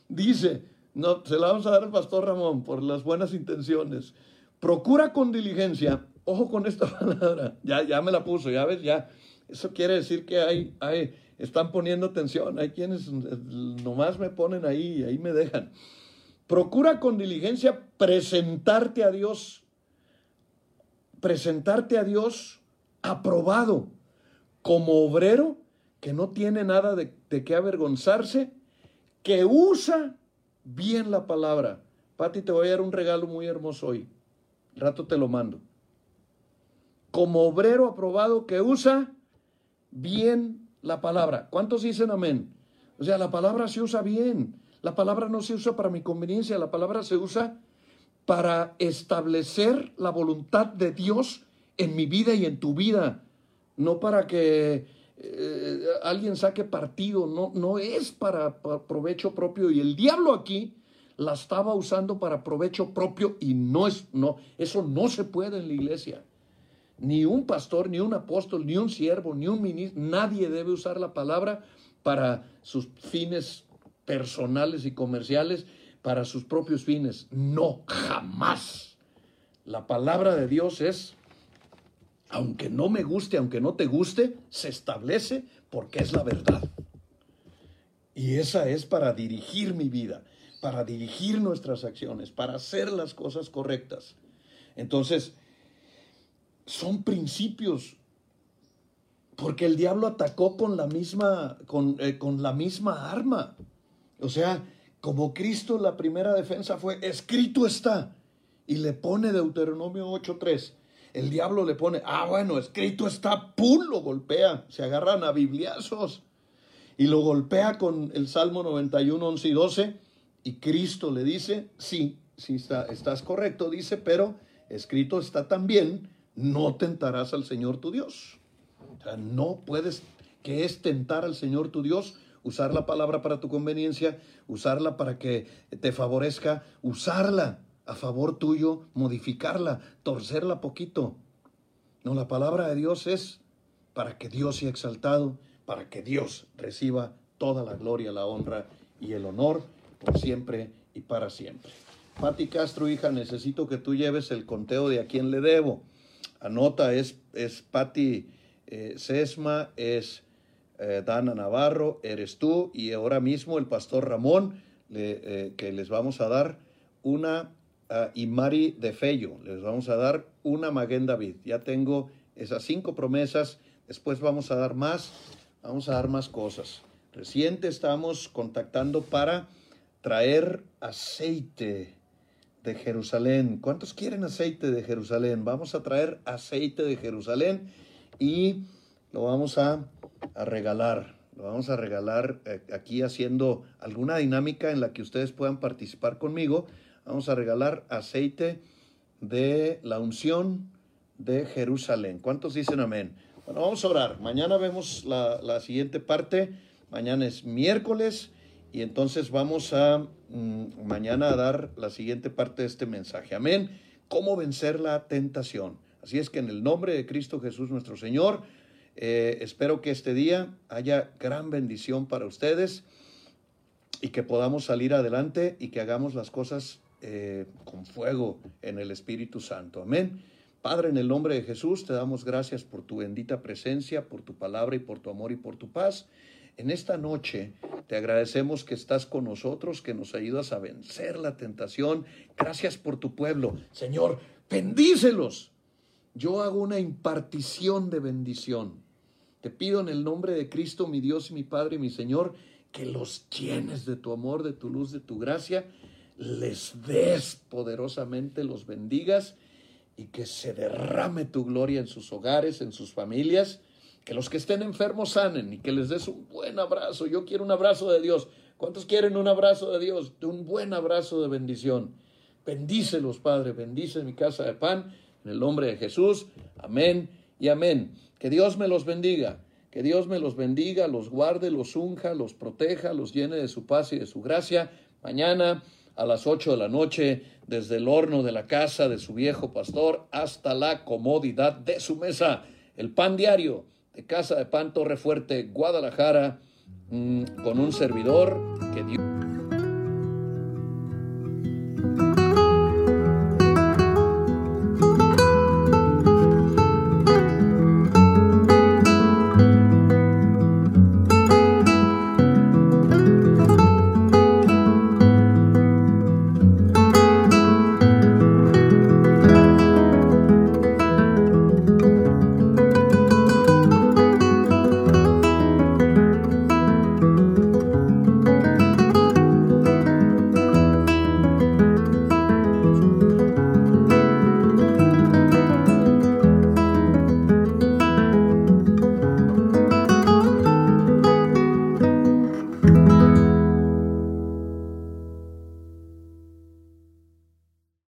Dice, no, se la vamos a dar al pastor Ramón por las buenas intenciones. Procura con diligencia, ojo con esta palabra, ya, ya me la puso, ya ves, ya. Eso quiere decir que hay, hay, están poniendo atención, hay quienes nomás me ponen ahí y ahí me dejan. Procura con diligencia presentarte a Dios, presentarte a Dios aprobado como obrero que no tiene nada de, de qué avergonzarse, que usa bien la palabra. Pati, te voy a dar un regalo muy hermoso hoy rato te lo mando. Como obrero aprobado que usa bien la palabra. ¿Cuántos dicen amén? O sea, la palabra se usa bien. La palabra no se usa para mi conveniencia, la palabra se usa para establecer la voluntad de Dios en mi vida y en tu vida. No para que eh, alguien saque partido, no, no es para, para provecho propio. Y el diablo aquí la estaba usando para provecho propio y no es, no, eso no se puede en la iglesia. Ni un pastor, ni un apóstol, ni un siervo, ni un ministro, nadie debe usar la palabra para sus fines personales y comerciales, para sus propios fines. No, jamás. La palabra de Dios es, aunque no me guste, aunque no te guste, se establece porque es la verdad. Y esa es para dirigir mi vida, para dirigir nuestras acciones, para hacer las cosas correctas. Entonces, son principios, porque el diablo atacó con la misma, con, eh, con la misma arma. O sea, como Cristo la primera defensa fue, escrito está, y le pone Deuteronomio 8.3. El diablo le pone, ah, bueno, escrito está, ¡pum! Lo golpea, se agarran a bibliazos y lo golpea con el Salmo 91, 11 y 12. Y Cristo le dice, sí, sí está, estás correcto, dice, pero escrito está también, no tentarás al Señor tu Dios. O sea, no puedes, que es tentar al Señor tu Dios? Usar la palabra para tu conveniencia, usarla para que te favorezca, usarla a favor tuyo, modificarla, torcerla poquito. No, la palabra de Dios es para que Dios sea exaltado, para que Dios reciba toda la gloria, la honra y el honor por siempre y para siempre. Pati Castro, hija, necesito que tú lleves el conteo de a quién le debo. Anota, es, es Pati eh, Sesma, es eh, Dana Navarro, eres tú y ahora mismo el pastor Ramón, eh, que les vamos a dar una y Mari de Fello. Les vamos a dar una Maguen David. Ya tengo esas cinco promesas. Después vamos a dar más. Vamos a dar más cosas. Reciente estamos contactando para traer aceite de Jerusalén. ¿Cuántos quieren aceite de Jerusalén? Vamos a traer aceite de Jerusalén y lo vamos a, regalar. Lo vamos a regalar eh, aquí haciendo alguna dinámica en la que ustedes puedan participar conmigo Vamos a regalar aceite de la unción de Jerusalén. ¿Cuántos dicen amén? Bueno, vamos a orar. Mañana vemos la, siguiente parte. Mañana es miércoles y entonces vamos a mm, mañana a dar la siguiente parte de este mensaje. Amén. ¿Cómo vencer la tentación? Así es que en el nombre de Cristo Jesús nuestro Señor, eh, espero que este día haya gran bendición para ustedes y que podamos salir adelante y que hagamos las cosas eh, con fuego en el Espíritu Santo. Amén. Padre, en el nombre de Jesús, te damos gracias por tu bendita presencia, por tu palabra y por tu amor y por tu paz. En esta noche te agradecemos que estás con nosotros, que nos ayudas a vencer la tentación. Gracias por tu pueblo. Señor, bendícelos. Yo hago una impartición de bendición. Te pido en el nombre de Cristo, mi Dios y mi Padre y mi Señor, que los llenes de tu amor, de tu luz, de tu gracia les des poderosamente, los bendigas y que se derrame tu gloria en sus hogares, en sus familias, que los que estén enfermos sanen y que les des un buen abrazo. Yo quiero un abrazo de Dios. ¿Cuántos quieren un abrazo de Dios? Un buen abrazo de bendición. Bendícelos, Padre, bendice mi casa de pan, en el nombre de Jesús. Amén y amén. Que Dios me los bendiga. Que Dios me los bendiga, los guarde, los unja, los proteja, los llene de su paz y de su gracia. Mañana a las ocho de la noche desde el horno de la casa de su viejo pastor hasta la comodidad de su mesa. El pan diario Casa de Pan Torre Fuerte, Guadalajara, mm, con un servidor que Dios...